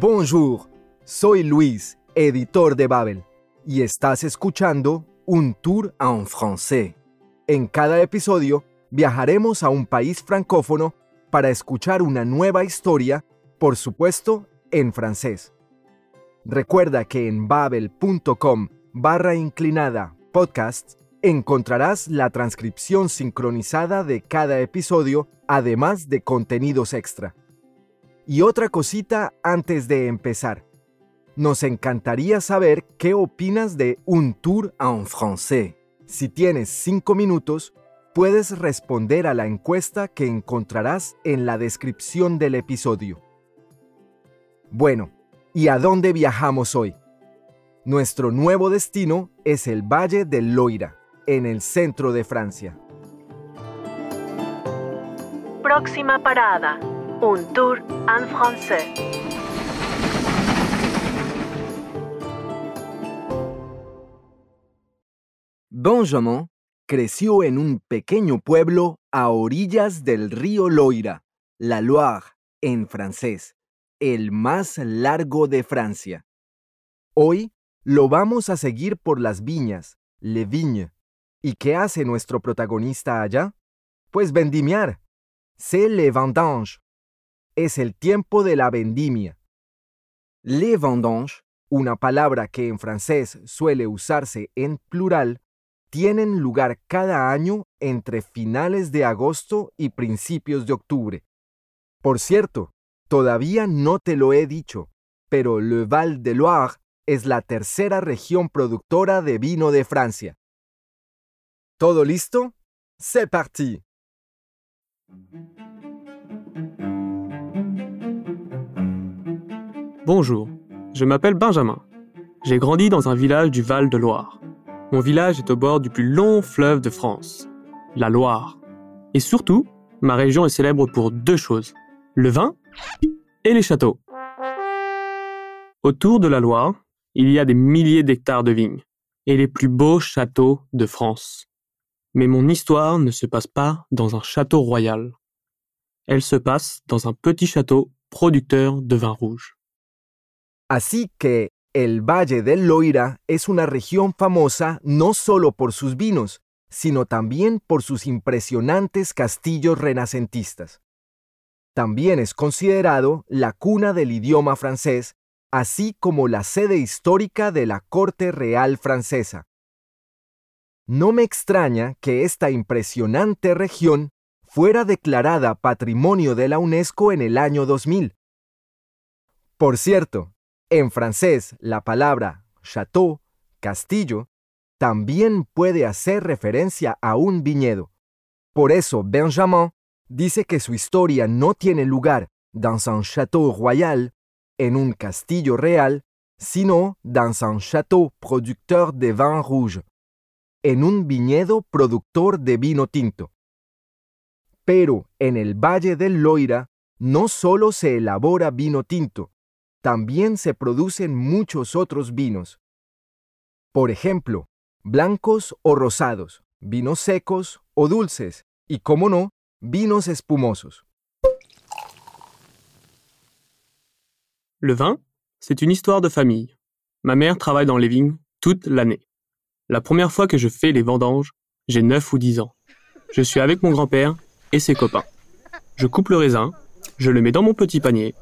Bonjour, soy Luis, editor de Babel, y estás escuchando Un Tour en Français. En cada episodio viajaremos a un país francófono para escuchar una nueva historia, por supuesto, en francés. Recuerda que en babel.com barra inclinada podcast encontrarás la transcripción sincronizada de cada episodio, además de contenidos extra. Y otra cosita antes de empezar. Nos encantaría saber qué opinas de Un Tour en Français. Si tienes cinco minutos, puedes responder a la encuesta que encontrarás en la descripción del episodio. Bueno, ¿y a dónde viajamos hoy? Nuestro nuevo destino es el Valle del Loira, en el centro de Francia. Próxima parada, un tour en français. Benjamin creció en un pequeño pueblo a orillas del río Loira, la Loire en francés, el más largo de Francia. Hoy lo vamos a seguir por las viñas, les vignes. ¿Y qué hace nuestro protagonista allá? Pues vendimiar. C'est les vendanges. Es el tiempo de la vendimia. Les vendanges, una palabra que en francés suele usarse en plural, tienen lugar cada año entre finales de agosto y principios de octubre. Por cierto, todavía no te lo he dicho, pero le Val de Loire es la tercera región productora de vino de Francia. ¿Todo listo? C'est parti. Bonjour, je m'appelle Benjamin. J'ai grandi dans un village du Val de Loire. Mon village est au bord du plus long fleuve de France, la Loire. Et surtout, ma région est célèbre pour deux choses, le vin et les châteaux. Autour de la Loire, il y a des milliers d'hectares de vignes et les plus beaux châteaux de France. Mais mon histoire ne se passe pas dans un château royal. Elle se passe dans un petit château producteur de vin rouge. Así que el Valle del Loira es una región famosa no solo por sus vinos, sino también por sus impresionantes castillos renacentistas. También es considerado la cuna del idioma francés, así como la sede histórica de la Corte Real Francesa. No me extraña que esta impresionante región fuera declarada Patrimonio de la UNESCO en el año 2000. Por cierto, en francés la palabra château, castillo, también puede hacer referencia a un viñedo. Por eso Benjamin dice que su historia no tiene lugar dans un château royal, en un castillo real, sino dans un château producteur de vin rouge, en un viñedo productor de vino tinto. Pero en el Valle del Loira no solo se elabora vino tinto, también se producen muchos otros vinos. Por ejemplo, blancos o rosados, vinos secos o dulces, y como no, vinos espumosos. Le vin, c'est une histoire de famille. Ma mère travaille dans les vignes toute l'année. La première fois que je fais les vendanges, j'ai 9 ou 10 ans. Je suis avec mon grand-père et ses copains. Je coupe le raisin, je le mets dans mon petit panier,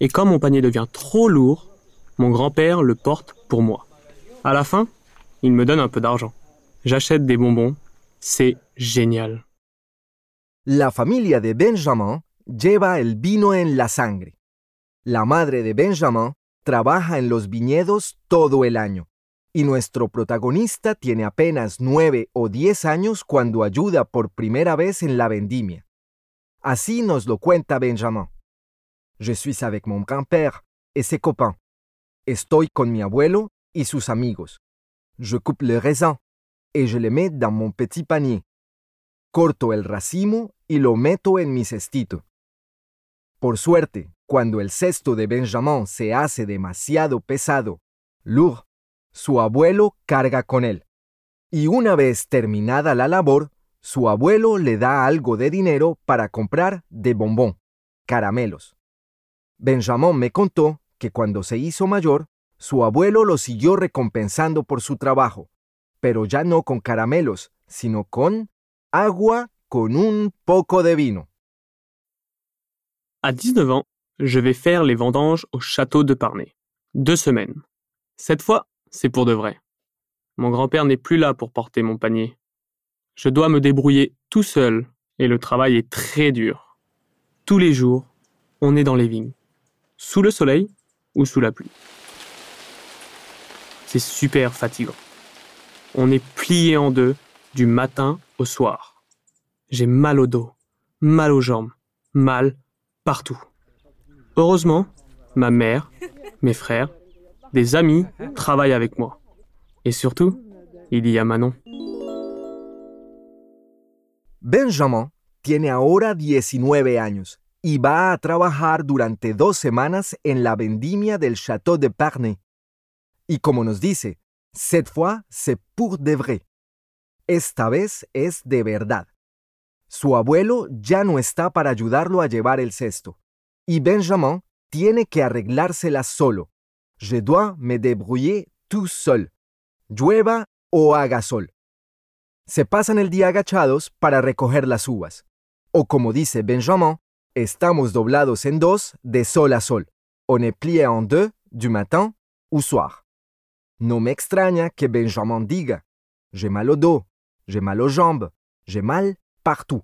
et quand mon panier devient trop lourd, mon grand-père le porte pour moi. À la fin, il me donne un peu d'argent. J'achète des bonbons, c'est génial. La familia de Benjamin lleva el vino en la sangre. La madre de Benjamin trabaja en los viñedos todo el año. Y nuestro protagonista tiene apenas nueve o diez años cuando ayuda por primera vez en la vendimia. Así nos lo cuenta Benjamin. Je suis avec mon grand-père et ses copains. Estoy con mi abuelo y sus amigos. Je coupe le raisin et je le mets dans mon petit panier. Corto el racimo y lo meto en mi cestito. Por suerte, cuando el cesto de Benjamin se hace demasiado pesado, lourd, su abuelo carga con él. Y una vez terminada la labor, su abuelo le da algo de dinero para comprar de bombón, caramelos. Benjamin me contó que cuando se hizo mayor, su abuelo lo siguió recompensando por su trabajo, pero ya no con caramelos, sino con agua con un poco de vino. À 19 ans, je vais faire les vendanges au château de Parnay. Deux semaines. Cette fois, c'est pour de vrai. Mon grand-père n'est plus là pour porter mon panier. Je dois me débrouiller tout seul et le travail est très dur. Tous les jours, on est dans les vignes, sous le soleil ou sous la pluie. C'est super fatigant. On est plié en deux du matin au soir. J'ai mal au dos, mal aux jambes, mal partout. Heureusement, ma mère, mes frères, des amis travaillent avec moi. Et surtout, il y a Manon. Benjamin tiene ahora 19 años y va a trabajar durante dos semanas en la vendimia del Château de Parnay. Y como nos dice, cette fois c'est pour de vrai. Esta vez es de verdad. Su abuelo ya no está para ayudarlo a llevar el cesto. Y Benjamin tiene que arreglársela solo. Je dois me débrouiller tout seul. Llueva o haga sol. Se pasan el día agachados para recoger las uvas. O como dice Benjamin, estamos doblados en dos de sol a sol. On est plié en deux du matin au soir. No me extraña que Benjamin diga, j'ai mal au dos, j'ai mal aux jambes, j'ai mal partout.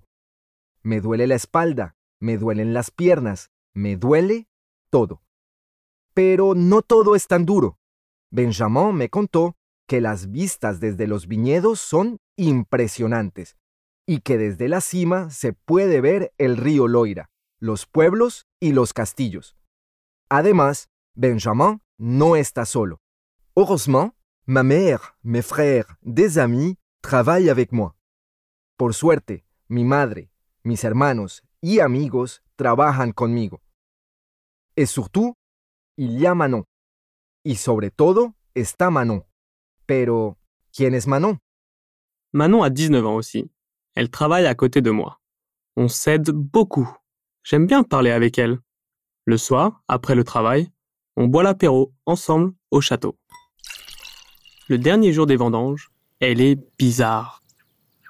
Me duele la espalda, me duelen las piernas, me duele todo. Pero no todo es tan duro. Benjamin me contó que las vistas desde los viñedos son impresionantes y que desde la cima se puede ver el río Loira, los pueblos y los castillos. Además, Benjamin no está solo. Heureusement, ma mère, mes frères, des amis travaillent avec. Por suerte, mi madre, mis hermanos y amigos trabajan conmigo. Et surtout, il y a Manon. Y sobre todo está Manon. Pero, ¿quién es Manon? Manon a 19 ans aussi. Elle travaille à côté de moi. On s'aide beaucoup. J'aime bien parler avec elle. Le soir, après le travail, on boit l'apéro ensemble au château. Le dernier jour des vendanges, elle est bizarre.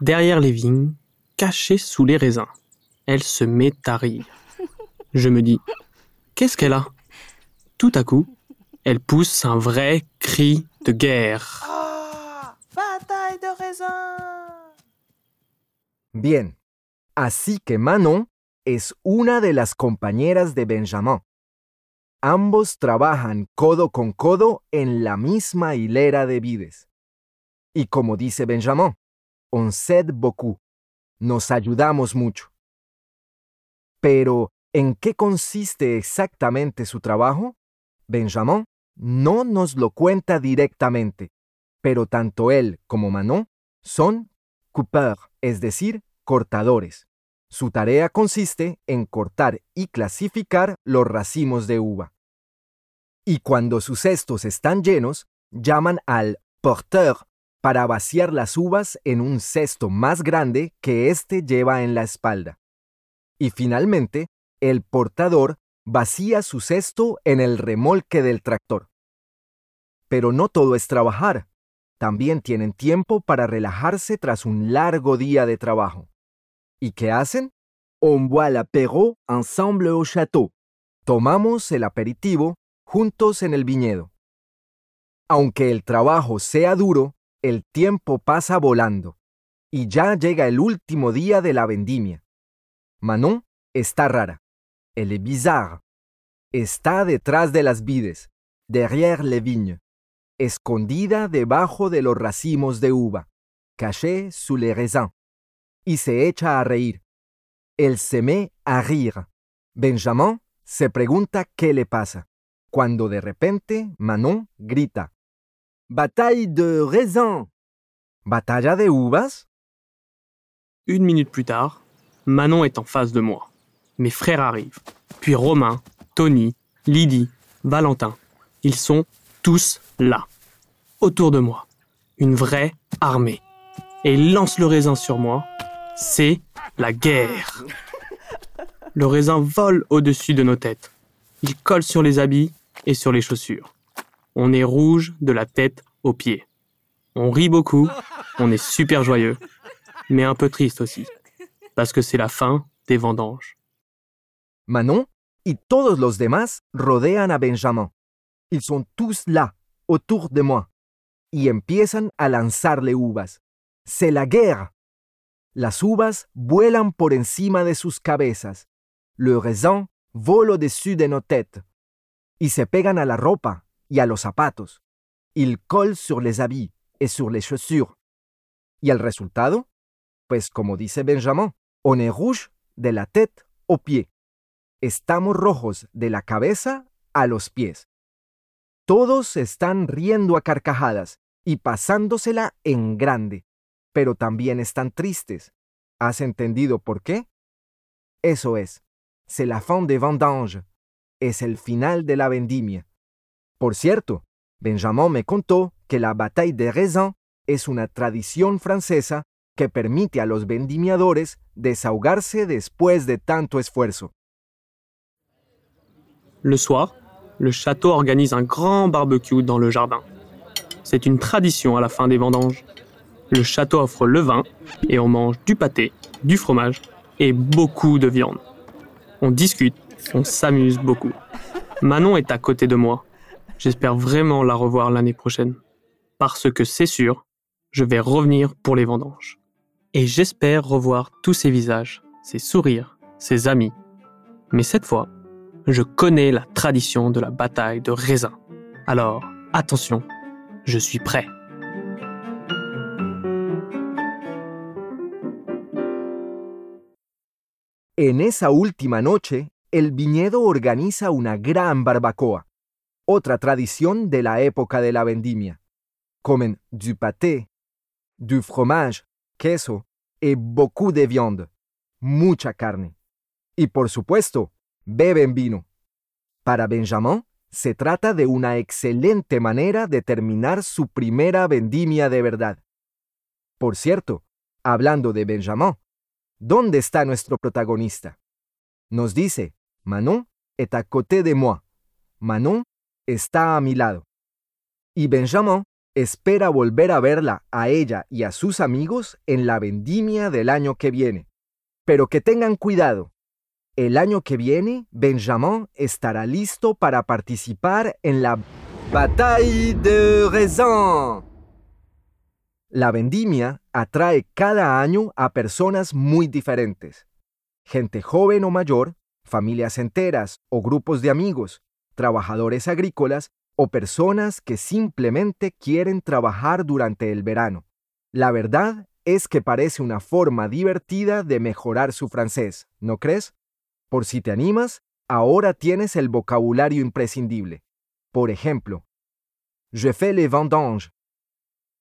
Derrière les vignes, cachée sous les raisins, elle se met à rire. Je me dis, qu'est-ce qu'elle a? Tout à coup, elle pousse un vrai cri de guerre. Ah, bataille de raisin. Bien. Así que Manon es una de las compañeras de Benjamin. Ambos trabajan codo con codo en la misma hilera de vides. Y como dice Benjamin, on s'aide beaucoup. Nos ayudamos mucho. Pero, ¿en qué consiste exactamente su trabajo? Benjamin no nos lo cuenta directamente, pero tanto él como Manon son coupeurs, es decir, cortadores. Su tarea consiste en cortar y clasificar los racimos de uva. Y cuando sus cestos están llenos, llaman al porteur para vaciar las uvas en un cesto más grande que éste lleva en la espalda. Y finalmente, el portador vacía su cesto en el remolque del tractor. Pero no todo es trabajar. También tienen tiempo para relajarse tras un largo día de trabajo. ¿Y qué hacen? On boit l'apéro ensemble au château. Tomamos el aperitivo juntos en el viñedo. Aunque el trabajo sea duro, el tiempo pasa volando. Y ya llega el último día de la vendimia. Manon está rara. Elle est bizarre. Está detrás de las vides, derrière les vignes, escondida debajo de los racimos de uva, cachée sous les raisins, y se echa a reír. Elle se met à rire. Benjamin se pregunta qué le pasa, cuando de repente Manon grita: Bataille de raisins! ¿Batalla de uvas? Une minute plus tard, Manon est en face de moi. Mes frères arrivent. Puis Romain, Tony, Lydie, Valentin. Ils sont tous là, autour de moi. Une vraie armée. Et ils lancent le raisin sur moi. C'est la guerre. Le raisin vole au-dessus de nos têtes. Il colle sur les habits, et sur les chaussures. On est rouge de la tête aux pieds. On rit beaucoup, on est super joyeux, mais un peu triste aussi, parce que c'est la fin des vendanges. Manon y todos los demás rodean a Benjamin. Ils sont tous là, autour de moi, y empiezan a lanzarle uvas. C'est la guerre. Las uvas vuelan por encima de sus cabezas. Le raisin vole au-dessus de nos têtes. Y se pegan a la ropa y a los zapatos. Il colle sur les habits et sur les chaussures. ¿Y el resultado? Pues como dice Benjamin, on est rouge de la tête aux pieds. Estamos rojos de la cabeza a los pies. Todos están riendo a carcajadas y pasándosela en grande, pero también están tristes. ¿Has entendido por qué? Eso es, c'est la fin des vendanges, es el final de la vendimia. Por cierto, Benjamin me contó que la bataille de raisin es una tradición francesa que permite a los vendimiadores desahogarse después de tanto esfuerzo. Le soir, le château organise un grand barbecue dans le jardin. C'est une tradition à la fin des vendanges. Le château offre le vin et on mange du pâté, du fromage et beaucoup de viande. On discute, on s'amuse beaucoup. Manon est à côté de moi. J'espère vraiment la revoir l'année prochaine. Parce que c'est sûr, je vais revenir pour les vendanges. Et j'espère revoir tous ces visages, ces sourires, ces amis. Mais cette fois, je connais la tradition de la bataille de raisin. Alors, attention, je suis prêt. En esa última noche, el viñedo organiza una gran barbacoa, otra tradición de la época de la vendimia. Comen du pâté, du fromage, queso et beaucoup de viande, mucha carne. Y por supuesto, beben vino. Para Benjamin, se trata de una excelente manera de terminar su primera vendimia de verdad. Por cierto, hablando de Benjamin, ¿dónde está nuestro protagonista? Nos dice, Manon est à côté de moi. Manon está a mi lado. Y Benjamin espera volver a verla a ella y a sus amigos en la vendimia del año que viene. Pero que tengan cuidado. El año que viene, Benjamin estará listo para participar en la Bataille de Raisin. La vendimia atrae cada año a personas muy diferentes. Gente joven o mayor, familias enteras o grupos de amigos, trabajadores agrícolas o personas que simplemente quieren trabajar durante el verano. La verdad es que parece una forma divertida de mejorar su francés, ¿no crees? Por si te animas, ahora tienes el vocabulario imprescindible. Por ejemplo, je fais les vendanges.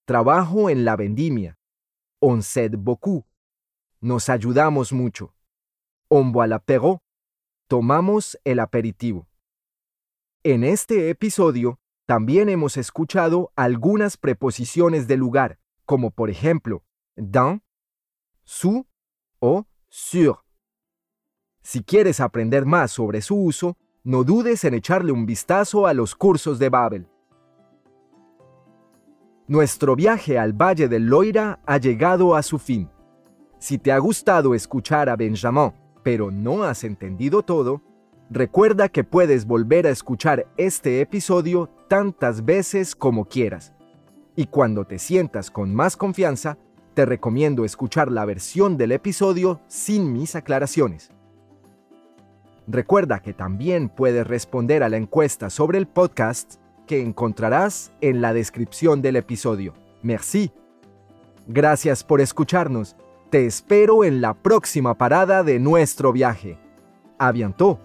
Trabajo en la vendimia. On s'aide beaucoup. Nos ayudamos mucho. On boit l'apéro. Tomamos el aperitivo. En este episodio también hemos escuchado algunas preposiciones de lugar, como por ejemplo, dans, sous o sur. Si quieres aprender más sobre su uso, no dudes en echarle un vistazo a los cursos de Babel. Nuestro viaje al Valle del Loira ha llegado a su fin. Si te ha gustado escuchar a Benjamin, pero no has entendido todo, recuerda que puedes volver a escuchar este episodio tantas veces como quieras. Y cuando te sientas con más confianza, te recomiendo escuchar la versión del episodio sin mis aclaraciones. Recuerda que también puedes responder a la encuesta sobre el podcast que encontrarás en la descripción del episodio. Merci. Gracias por escucharnos. Te espero en la próxima parada de nuestro viaje. A bientôt.